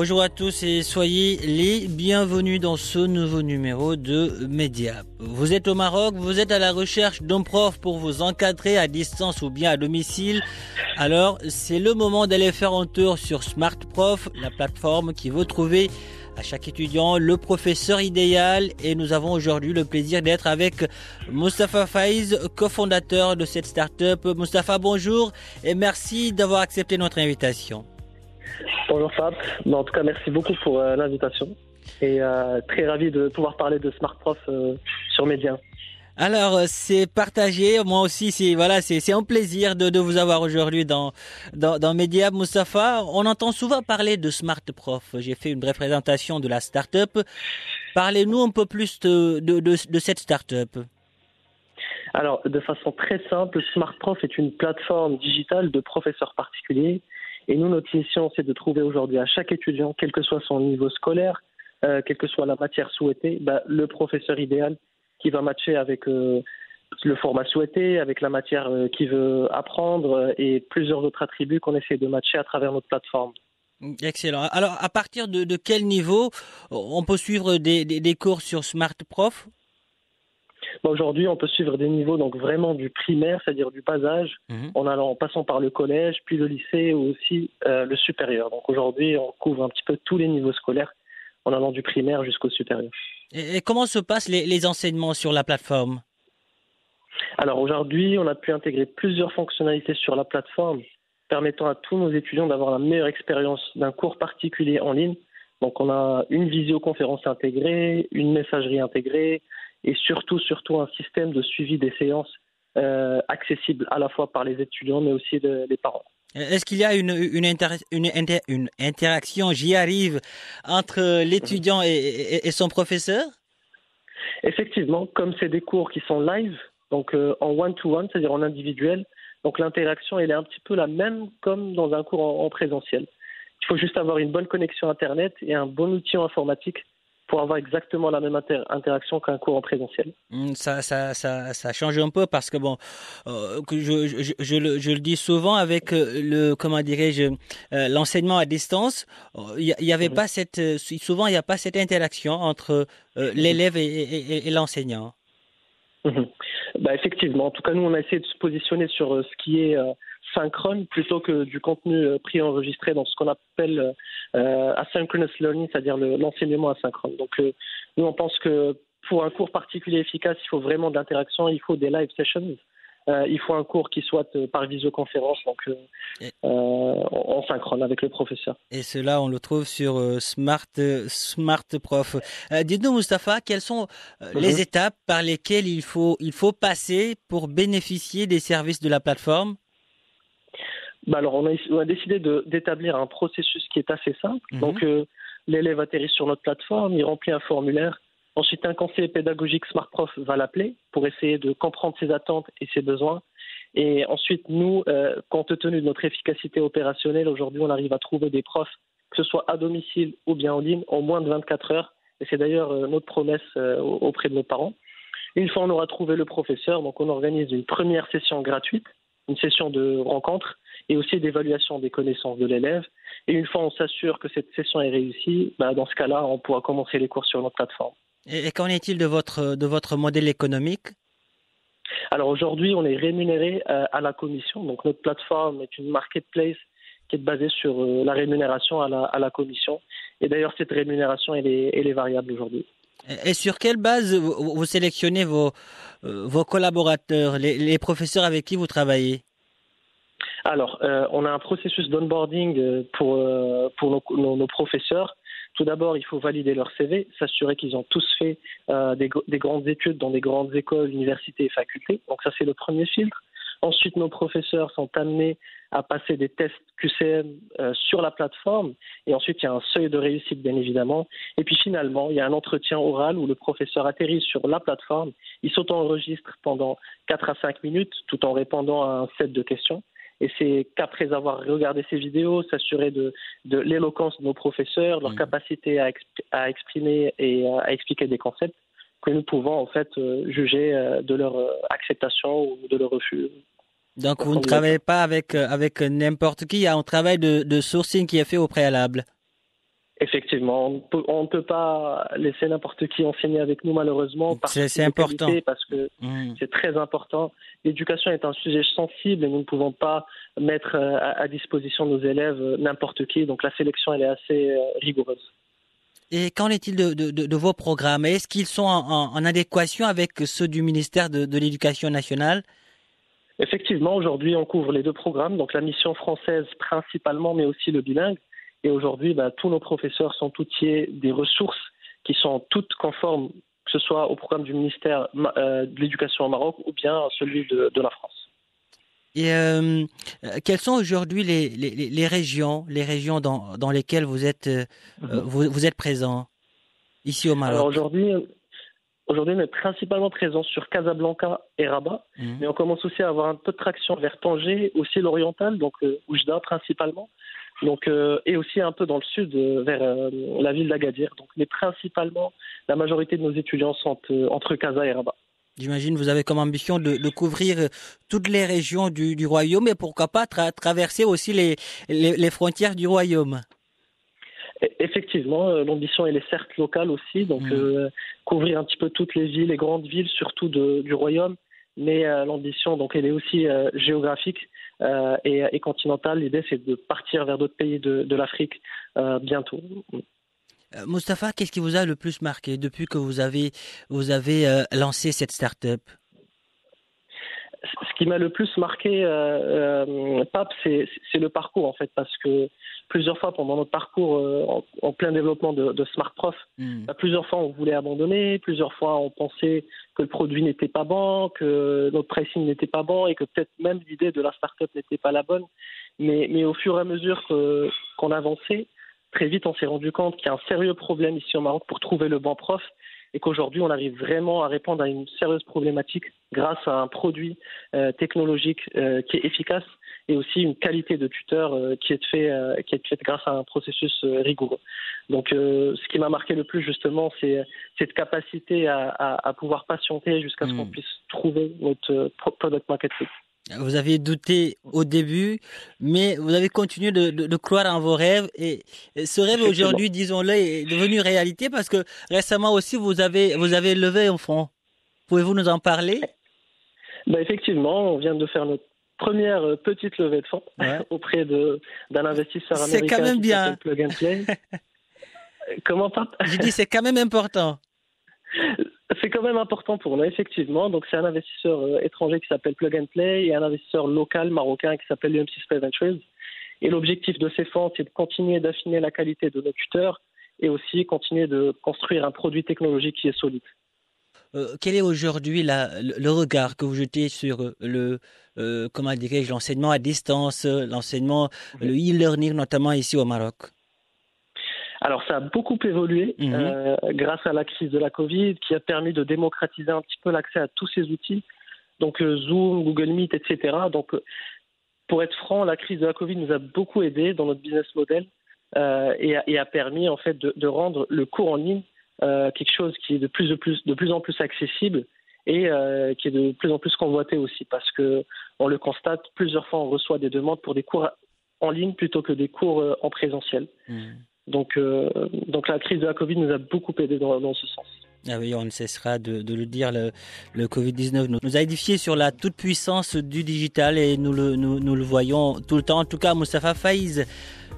Bonjour à tous et soyez les bienvenus dans ce nouveau numéro de Mediap. Vous êtes au Maroc, vous êtes à la recherche d'un prof pour vous encadrer à distance ou bien à domicile. Alors, c'est le moment d'aller faire un tour sur Smart Prof, la plateforme qui veut trouver à chaque étudiant le professeur idéal et nous avons aujourd'hui le plaisir d'être avec Mustapha Faiz, cofondateur de cette startup. Mustapha, bonjour et merci d'avoir accepté notre invitation. Bonjour Fab, en tout cas merci beaucoup pour euh, l'invitation et euh, très ravi de pouvoir parler de Smart Prof euh, sur Média. Alors c'est partagé, moi aussi c'est voilà c'est c'est un plaisir de, de vous avoir aujourd'hui dans dans dans. On entend souvent parler de Smart Prof. J'ai fait une brève présentation de la startup. Parlez-nous un peu plus de de, de, de cette startup. Alors de façon très simple, Smart Prof est une plateforme digitale de professeurs particuliers et nous, notre mission, c'est de trouver aujourd'hui à chaque étudiant, quel que soit son niveau scolaire, euh, quelle que soit la matière souhaitée, bah, le professeur idéal qui va matcher avec euh, le format souhaité, avec la matière euh, qu'il veut apprendre et plusieurs autres attributs qu'on essaie de matcher à travers notre plateforme. Excellent. Alors, à partir de, quel niveau on peut suivre des, des cours sur Smart Prof? Bah, Aujourd'hui, on peut suivre des niveaux donc vraiment du primaire, c'est-à-dire du bas âge, Mhm. en allant en passant par le collège, puis le lycée ou aussi euh, le supérieur. Donc aujourd'hui, on couvre un petit peu tous les niveaux scolaires en allant du primaire jusqu'au supérieur. et, et comment se passent les, les enseignements sur la plateforme? Alors aujourd'hui, on a pu intégrer plusieurs fonctionnalités sur la plateforme permettant à tous nos étudiants d'avoir la meilleure expérience d'un cours particulier en ligne. Donc on a une visioconférence intégrée, une messagerie intégrée et surtout surtout un système de suivi des séances euh, accessible à la fois par les étudiants mais aussi de- les parents. Est-ce qu'il y a une, une, inter- une, inter- une interaction, j'y arrive, entre l'étudiant et, et- et son professeur? Effectivement, comme c'est des cours qui sont live, donc euh, en one-to-one, c'est-à-dire en individuel, donc l'interaction elle est un petit peu la même comme dans un cours en, en présentiel. Il faut juste avoir une bonne connexion Internet et un bon outil informatique pour avoir exactement la même inter- interaction qu'un cours en présentiel. Hmm, ça, ça, ça, ça change un peu parce que bon, euh, je, je, je, le, je le dis souvent avec euh, le, comment dirais-je, euh, l'enseignement à distance, euh, il n'y avait Mhm. pas cette, euh, souvent il n'y a pas cette interaction entre euh, l'élève et, et, et- et l'enseignant. Mhm. Bah, effectivement, en tout cas nous on a essayé de se positionner sur euh, ce qui est euh, synchrone plutôt que du contenu euh, préenregistré dans ce qu'on appelle euh, asynchronous learning, c'est-à-dire le- l'enseignement asynchrone. Donc nous on pense que pour un cours particulier efficace, il faut vraiment de l'interaction, il faut des live sessions. Euh, il faut un cours qui soit euh, par visioconférence, donc euh, en synchrone avec le professeur. Et cela, on le trouve sur Smart, Smart Prof. Dites-nous, Mustapha, quelles sont Mhm. les étapes par lesquelles il faut, il faut passer pour bénéficier des services de la plateforme? Bah alors, on a, on a décidé de- d'établir un processus qui est assez simple. Mhm. Donc, l'élève atterrit sur notre plateforme, il remplit un formulaire. Ensuite, un conseiller pédagogique Smart Prof va l'appeler pour essayer de comprendre ses attentes et ses besoins. Et ensuite, nous, euh, compte tenu de notre efficacité opérationnelle, aujourd'hui, on arrive à trouver des profs, que ce soit à domicile ou bien en ligne, en moins de 24 heures. Et c'est d'ailleurs euh, notre promesse euh, auprès de nos parents. Une fois on aura trouvé le professeur, donc on organise une première session gratuite, une session de rencontre et aussi d'évaluation des connaissances de l'élève. Et une fois on s'assure que cette session est réussie, bah, dans ce cas-là, on pourra commencer les cours sur notre plateforme. Et, et qu'en est-il de votre, de votre modèle économique? Alors aujourd'hui, on est rémunéré euh, à la commission. Donc notre plateforme est une marketplace qui est basée sur euh, la rémunération à la, à la commission. Et d'ailleurs, cette rémunération, elle est, elle est variable aujourd'hui. Et sur quelle base vous sélectionnez vos, vos collaborateurs, les, professeurs avec qui vous travaillez? Alors, on a un processus d'onboarding pour, pour nos, professeurs. Tout d'abord, il faut valider leur CV, s'assurer qu'ils ont tous fait des, des, grandes études dans des grandes écoles, universités et facultés. Donc ça, c'est le premier filtre. Ensuite, nos professeurs sont amenés à passer des tests QCM euh, sur la plateforme. Et ensuite, il y a un seuil de réussite, bien évidemment. Et puis finalement, il y a un entretien oral où le professeur atterrit sur la plateforme. Il s'auto-enregistre pendant 4 à 5 minutes tout en répondant à un set de questions. Et c'est qu'après avoir regardé ces vidéos, s'assurer de, de l'éloquence de nos professeurs, leur mmh. capacité à, à, exprimer et à expliquer des concepts, que nous pouvons en fait euh, juger euh, de leur acceptation ou de leur refus. Donc vous ne travaillez pas avec, euh, avec n'importe qui, il y a un travail de, de sourcing qui est fait au préalable. Effectivement, on ne peut pas laisser n'importe qui enseigner avec nous malheureusement. C'est important. Parce que mmh. c'est très important. L'éducation est un sujet sensible et nous ne pouvons pas mettre euh, à, disposition de nos élèves euh, n'importe qui. Donc la sélection, elle est assez rigoureuse. Et qu'en est-il de, de, de, vos programmes? Est-ce qu'ils sont en, en, adéquation avec ceux du ministère de, de l'Éducation nationale? Effectivement, aujourd'hui, on couvre les deux programmes, donc la mission française principalement, mais aussi le bilingue. Et aujourd'hui, bah, tous nos professeurs sont outillés des ressources qui sont toutes conformes, que ce soit au programme du ministère euh, de l'Éducation au Maroc ou bien à celui de, la France. Et euh, quelles sont aujourd'hui les, les, régions, les régions dans, dans lesquelles vous êtes, euh, mhm. vous, vous, êtes présent ici au Maroc? Alors aujourd'hui, Aujourd'hui, on est principalement présent sur Casablanca et Rabat, mhm. mais on commence aussi à avoir un peu de traction vers Tanger, aussi l'oriental, donc euh, Oujda principalement, donc, euh, et aussi un peu dans le sud, euh, vers la ville d'Agadir. Donc, mais principalement, la majorité de nos étudiants sont entre Casa et Rabat. J'imagine vous avez comme ambition de, couvrir toutes les régions du, royaume et pourquoi pas traverser aussi les, les, frontières du royaume. Effectivement, l'ambition elle est certes locale aussi, donc mhm couvrir un petit peu toutes les villes, les grandes villes, surtout du royaume. Mais euh, l'ambition, donc, elle est aussi euh, géographique euh, et, continentale. L'idée, c'est de partir vers d'autres pays de, l'Afrique bientôt. Mustapha, qu'est-ce qui vous a le plus marqué depuis que vous avez, vous avez lancé cette start-up? Qui m'a le plus marqué, Pape, c'est le parcours en fait, parce que plusieurs fois pendant notre parcours euh, en, plein développement de, de Smart Prof. Hmm. Bah, plusieurs fois, on voulait abandonner, plusieurs fois, on pensait que le produit n'était pas bon, que notre pricing n'était pas bon et que peut-être même l'idée de la start-up n'était pas la bonne. Mais, mais au fur et à mesure qu'on avançait, très vite, on s'est rendu compte qu'il y a un sérieux problème ici au Maroc pour trouver le bon prof et qu'aujourd'hui, on arrive vraiment à répondre à une sérieuse problématique grâce à un produit euh, technologique euh, qui est efficace et aussi une qualité de tuteur euh, qui est faite qui est grâce à un processus rigoureux. Donc, ce qui m'a marqué le plus justement, c'est cette capacité à, à, pouvoir patienter jusqu'à ce qu'on hmm. puisse trouver notre product market fit. Vous avez douté au début, mais vous avez continué de, de, de croire en vos rêves et ce rêve aujourd'hui, disons-le, est devenu réalité parce que récemment aussi vous avez vous avez levé un fonds. Pouvez-vous nous en parler? Ben effectivement, on vient de faire notre première euh, petite levée de fonds auprès de d'un investisseur américain. C'est quand même bien. Plug and Play. Comment pas Je dis c'est quand même important. C'est quand même important pour nous, effectivement. Donc, c'est un investisseur euh, étranger qui s'appelle Plug and Play et un investisseur local marocain qui s'appelle UMC Space Ventures. Et l'objectif de ces fonds, c'est de continuer d'affiner la qualité de nos tuteurs et aussi continuer de construire un produit technologique qui est solide. Euh, quel est aujourd'hui le regard que vous jetez sur euh, le euh, comment dirais-je l'enseignement à distance, l'enseignement, le e-learning notamment ici au Maroc? Alors ça a beaucoup évolué mhm. grâce à la crise de la Covid qui a permis de démocratiser un petit peu l'accès à tous ces outils, donc Zoom, Google Meet, etc. Donc pour être franc, la crise de la Covid nous a beaucoup aidé dans notre business model et, a, permis en fait de rendre le cours en ligne euh, quelque chose qui est de plus, de plus, de plus en plus accessible et euh, qui est de plus en plus convoité aussi parce que on le constate plusieurs fois on reçoit des demandes pour des cours en ligne plutôt que des cours euh, en présentiel. Hmm. Donc, donc la crise de la Covid nous a beaucoup aidé dans, ce sens. Ah oui, on ne cessera de, le dire, le, le Covid-19 nous, a édifié sur la toute-puissance du digital et nous le, nous, nous, le voyons tout le temps. En tout cas, Moustapha Faiz,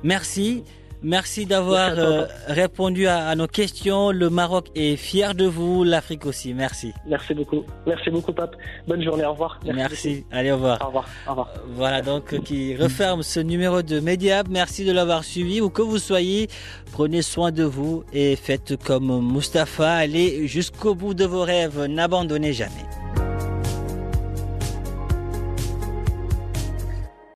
merci. Merci d'avoir euh, répondu à, nos questions. Le Maroc est fier de vous, l'Afrique aussi. Merci. Merci beaucoup. Merci beaucoup, Pape. Bonne journée. Au revoir. Merci. Allez, au revoir. Au revoir. Au revoir. Voilà donc qui referme ce numéro de Mediap. Merci de l'avoir suivi. Où que vous soyez, prenez soin de vous et faites comme Mustapha. Allez jusqu'au bout de vos rêves. N'abandonnez jamais.